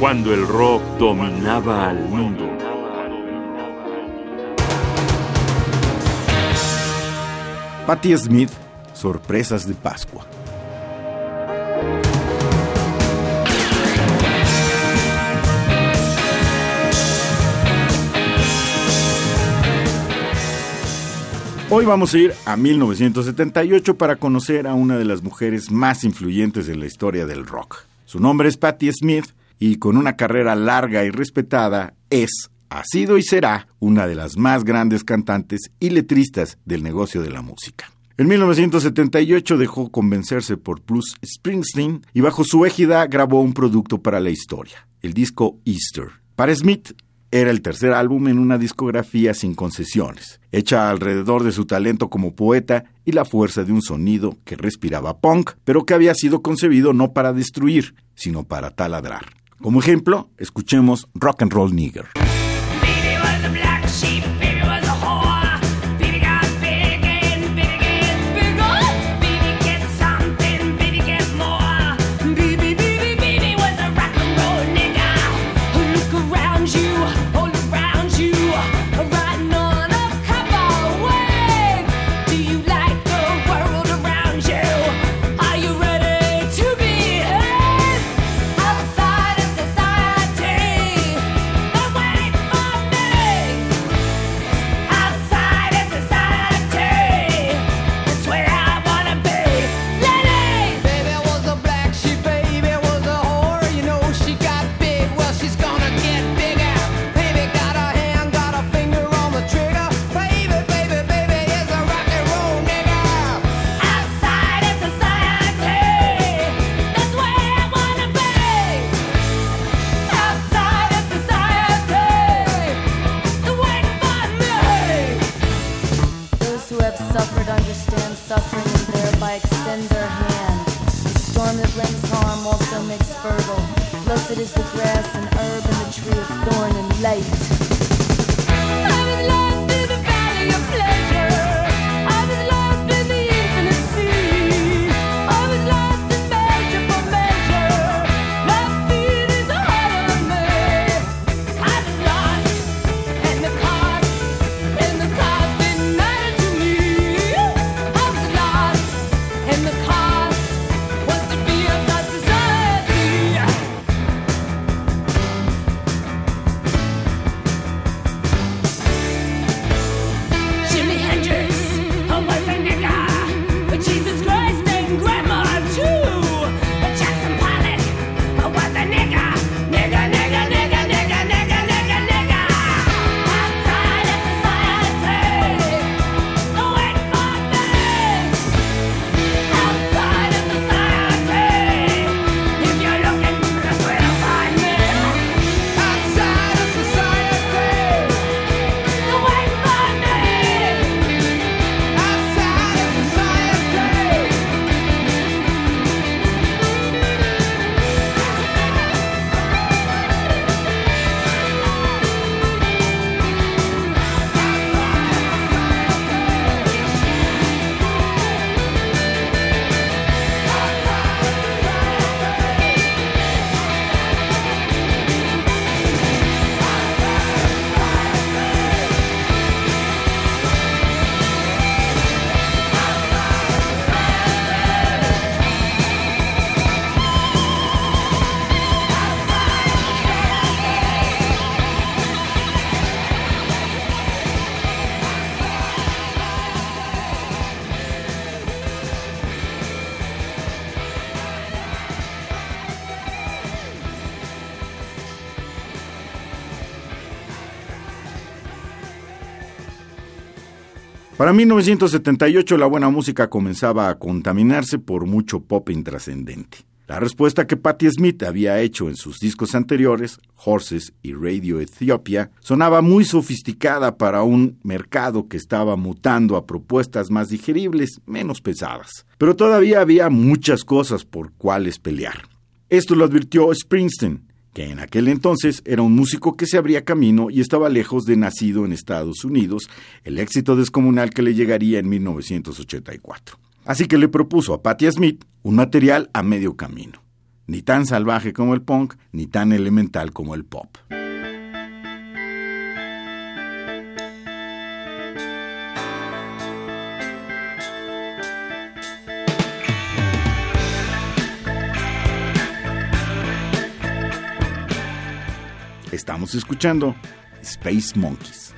cuando el rock dominaba al mundo. Patti Smith, Sorpresas de Pascua. Hoy vamos a ir a 1978 para conocer a una de las mujeres más influyentes en la historia del rock. Su nombre es Patti Smith y con una carrera larga y respetada es, ha sido y será una de las más grandes cantantes y letristas del negocio de la música. En 1978 dejó convencerse por Bruce Springsteen y bajo su égida grabó un producto para la historia, el disco Easter. Para Smith, era el tercer álbum en una discografía sin concesiones, hecha alrededor de su talento como poeta y la fuerza de un sonido que respiraba punk, pero que había sido concebido no para destruir, sino para taladrar. Como ejemplo, escuchemos Rock and Roll Nigger. Para 1978 la buena música comenzaba a contaminarse por mucho pop intrascendente. La respuesta que Patti Smith había hecho en sus discos anteriores, Horses y Radio Ethiopia, sonaba muy sofisticada para un mercado que estaba mutando a propuestas más digeribles, menos pesadas. Pero todavía había muchas cosas por cuales pelear. Esto lo advirtió Springsteen, que en aquel entonces era un músico que se abría camino y estaba lejos de nacido en Estados Unidos, el éxito descomunal que le llegaría en 1984. Así que le propuso a Patti Smith un material a medio camino. ni tan salvaje como el punk, ni tan elemental como el pop. Estamos escuchando Space Monkeys.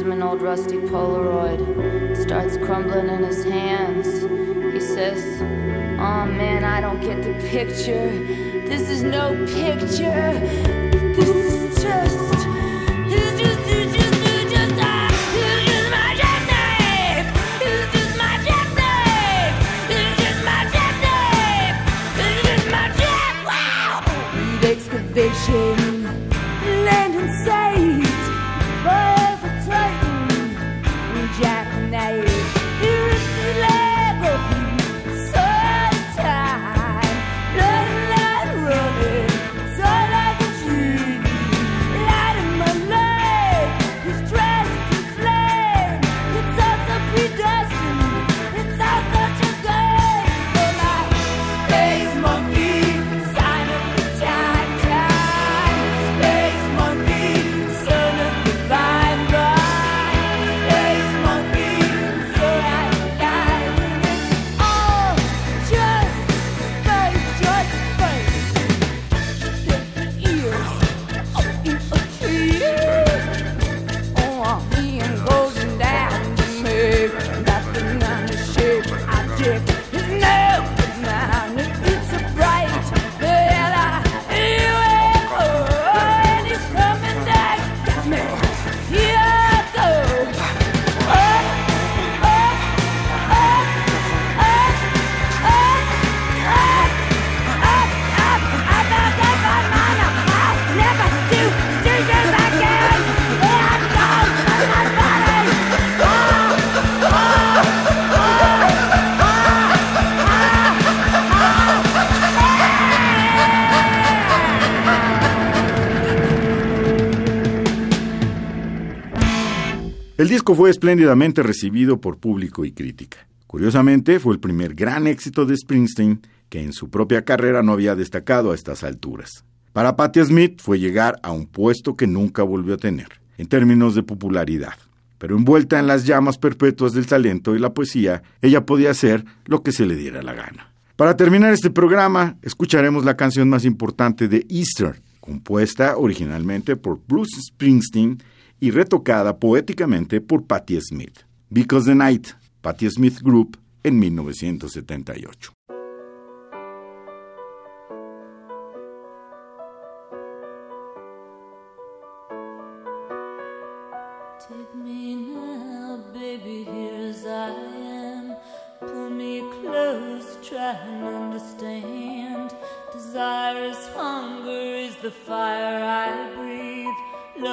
him an old rusty Polaroid. It starts crumbling in his hands. He says, Oh man, I don't get the picture. This is no picture. This is just. El disco fue espléndidamente recibido por público y crítica. Curiosamente, fue el primer gran éxito de Springsteen que en su propia carrera no había destacado a estas alturas. Para Patti Smith fue llegar a un puesto que nunca volvió a tener, en términos de popularidad. Pero envuelta en las llamas perpetuas del talento y la poesía, ella podía hacer lo que se le diera la gana. Para terminar este programa, escucharemos la canción más importante de Easter, compuesta originalmente por Bruce Springsteen y retocada poéticamente por Patti Smith. Because the Night, Patti Smith Group, en 1978. Hunger, is the fire I.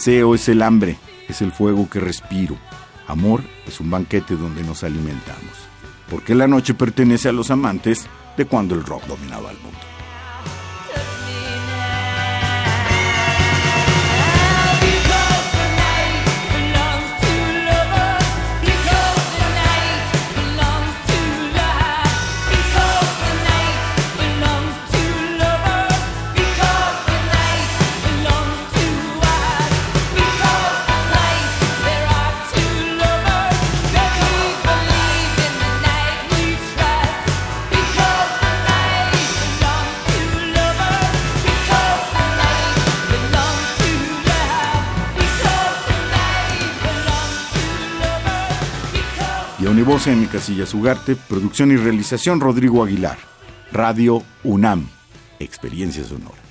deseo es el hambre, es el fuego que respiro. Amor es un banquete donde nos alimentamos. Porque la noche pertenece a los amantes de cuando el rock dominaba el mundo. voz mi Casillas Ugarte, producción y realización Rodrigo Aguilar. Radio UNAM, experiencia sonora.